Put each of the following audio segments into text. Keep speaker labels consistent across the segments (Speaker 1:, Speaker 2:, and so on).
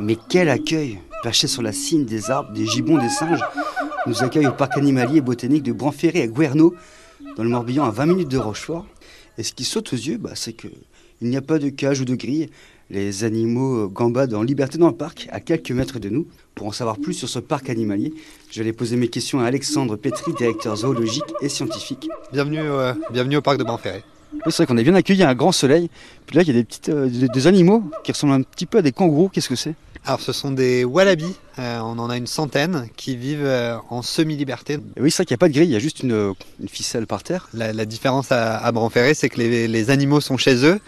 Speaker 1: Mais quel accueil Perchés sur la cime des arbres, des gibbons, des singes, nous accueillent au parc animalier et botanique de Branferré à Guerneau, dans le Morbihan, à 20 minutes de Rochefort. Et ce qui saute aux yeux, bah, c'est qu'il n'y a pas de cage ou de grille. Les animaux euh, gambadent en liberté dans le parc, à quelques mètres de nous. Pour en savoir plus sur ce parc animalier, je vais poser mes questions à Alexandre Petri, directeur zoologique et scientifique.
Speaker 2: Bienvenue, euh, bienvenue au parc de Branferré.
Speaker 1: Oui, c'est vrai qu'on est bien accueilli, il y a un grand soleil. Puis là, il y a des, petites, euh, des, des animaux qui ressemblent un petit peu à des kangourous. Qu'est-ce que c'est?
Speaker 2: Alors ce sont des wallabies, Euh, on en a une centaine qui vivent euh, en semi-liberté.
Speaker 1: Oui, c'est vrai qu'il n'y a pas de grille, il y a juste une, une ficelle par terre.
Speaker 2: La, la différence à, à Branferré, c'est que les, les animaux sont chez eux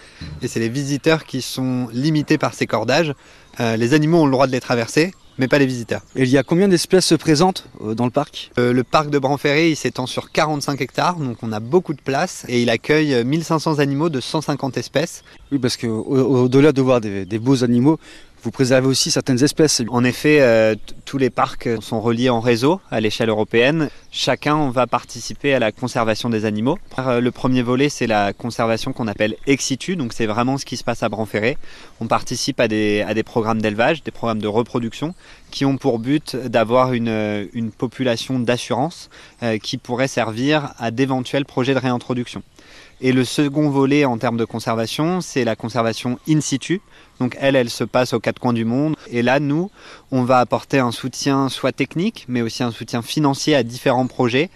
Speaker 2: et c'est les visiteurs qui sont limités par ces cordages. Euh, les animaux ont le droit de les traverser, mais pas les visiteurs.
Speaker 1: Et il y a combien d'espèces présentes euh, dans le parc?
Speaker 2: Euh, le parc de Branferré, il s'étend sur 45 hectares, donc on a beaucoup de place et il accueille euh, 1500 animaux de 150 espèces.
Speaker 1: Oui, parce qu'au-delà de voir des, des beaux animaux, vous préservez aussi certaines espèces.
Speaker 2: En effet, euh, tous les parcs sont reliés en réseau à l'échelle européenne. Chacun va participer à la conservation des animaux. Euh, Le premier volet, c'est la conservation qu'on appelle ex situ, donc c'est vraiment ce qui se passe à Branferré. On participe à des, programmes d'élevage, des programmes de reproduction, qui ont pour but d'avoir une, euh, population d'assurance euh, qui pourrait servir à d'éventuels projets de réintroduction. Et le second volet en termes de conservation, c'est la conservation in situ. Donc elle, elle se passe aux coins du monde. Et là, nous, on va apporter un soutien soit technique, mais aussi un soutien financier à différents projets.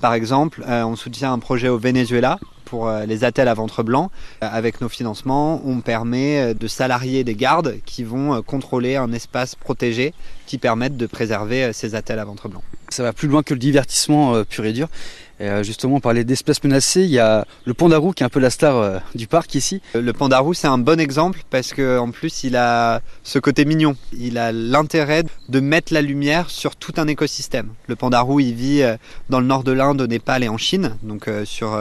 Speaker 2: Par exemple, euh, on soutient un projet au Venezuela pour euh, les attelles à ventre blanc. Euh, avec nos financements, on permet de salarier des gardes qui vont contrôler un espace protégé qui permettent de préserver ces attelles à ventre blanc.
Speaker 1: Ça va plus loin que le divertissement pur et dur. Euh, justement, on parlait d'espèces menacées. Il y a le pandarou qui est un peu la star euh, du parc ici.
Speaker 2: Euh, Le pandarou, c'est un bon exemple parce que en plus, il a ce côté mignon. Il a l'intérêt de mettre la lumière sur tout un écosystème. Le pandarou, il vit dans le nord de l'Inde, au Népal et en Chine, donc sur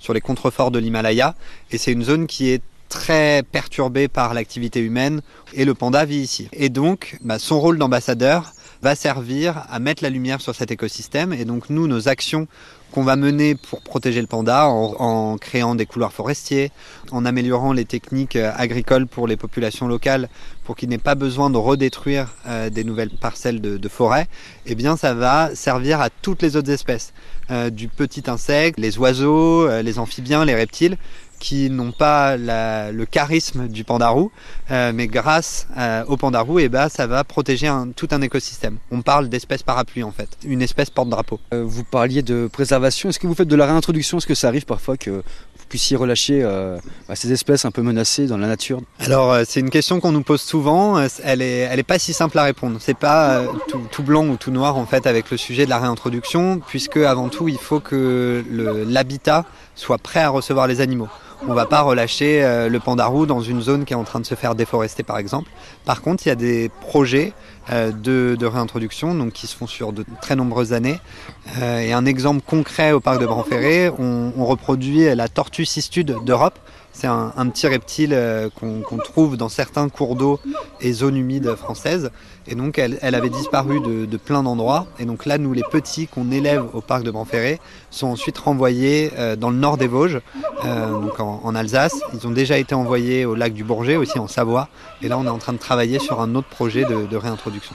Speaker 2: sur les contreforts de l'Himalaya. Et c'est une zone qui est très perturbée par l'activité humaine et le panda vit ici. Et donc, bah, son rôle d'ambassadeur va servir à mettre la lumière sur cet écosystème. Et donc, nous, nos actions qu'on va mener pour protéger le panda en, créant des couloirs forestiers, en améliorant les techniques euh, agricoles pour les populations locales, pour qu'il n'ait pas besoin de redétruire euh, des nouvelles parcelles de, forêt, eh bien ça va servir à toutes les autres espèces, Euh, du petit insecte, les oiseaux, les amphibiens, les reptiles, qui n'ont pas le charisme du pandarou, euh, mais grâce euh, au pandarou, eh ben, ça va protéger un- tout un écosystème. On parle d'espèce parapluie en fait, une espèce porte-drapeau.
Speaker 1: Vous parliez de préservation. Est-ce que vous faites de la réintroduction? Est-ce que ça arrive parfois que vous puissiez relâcher euh, bah, ces espèces un peu menacées dans la nature?
Speaker 2: Alors euh, c'est une question qu'on nous pose souvent. Elle est, elle est pas si simple à répondre. C'est pas euh, tout, tout blanc ou tout noir en fait avec le sujet de la réintroduction, puisque avant tout il faut que l'habitat soit prêt à recevoir les animaux. On va pas relâcher euh, le pandarou dans une zone qui est en train de se faire déforester par exemple. Par contre, il y a des projets euh, de, de réintroduction donc qui se font sur de très nombreuses années. Euh, et un exemple concret au parc de Branferré, on, on reproduit la tortue cistude d'Europe. C'est un, petit reptile euh, qu'on trouve dans certains cours d'eau et zones humides françaises. Et donc, elle, avait disparu de, plein d'endroits. Et donc là, nous, les petits qu'on élève au parc de Branferré sont ensuite renvoyés euh, dans le nord des Vosges, euh, donc en, Alsace. Ils ont déjà été envoyés au lac du Bourget, aussi en Savoie. Et là, on est en train de travailler sur un autre projet de réintroduction.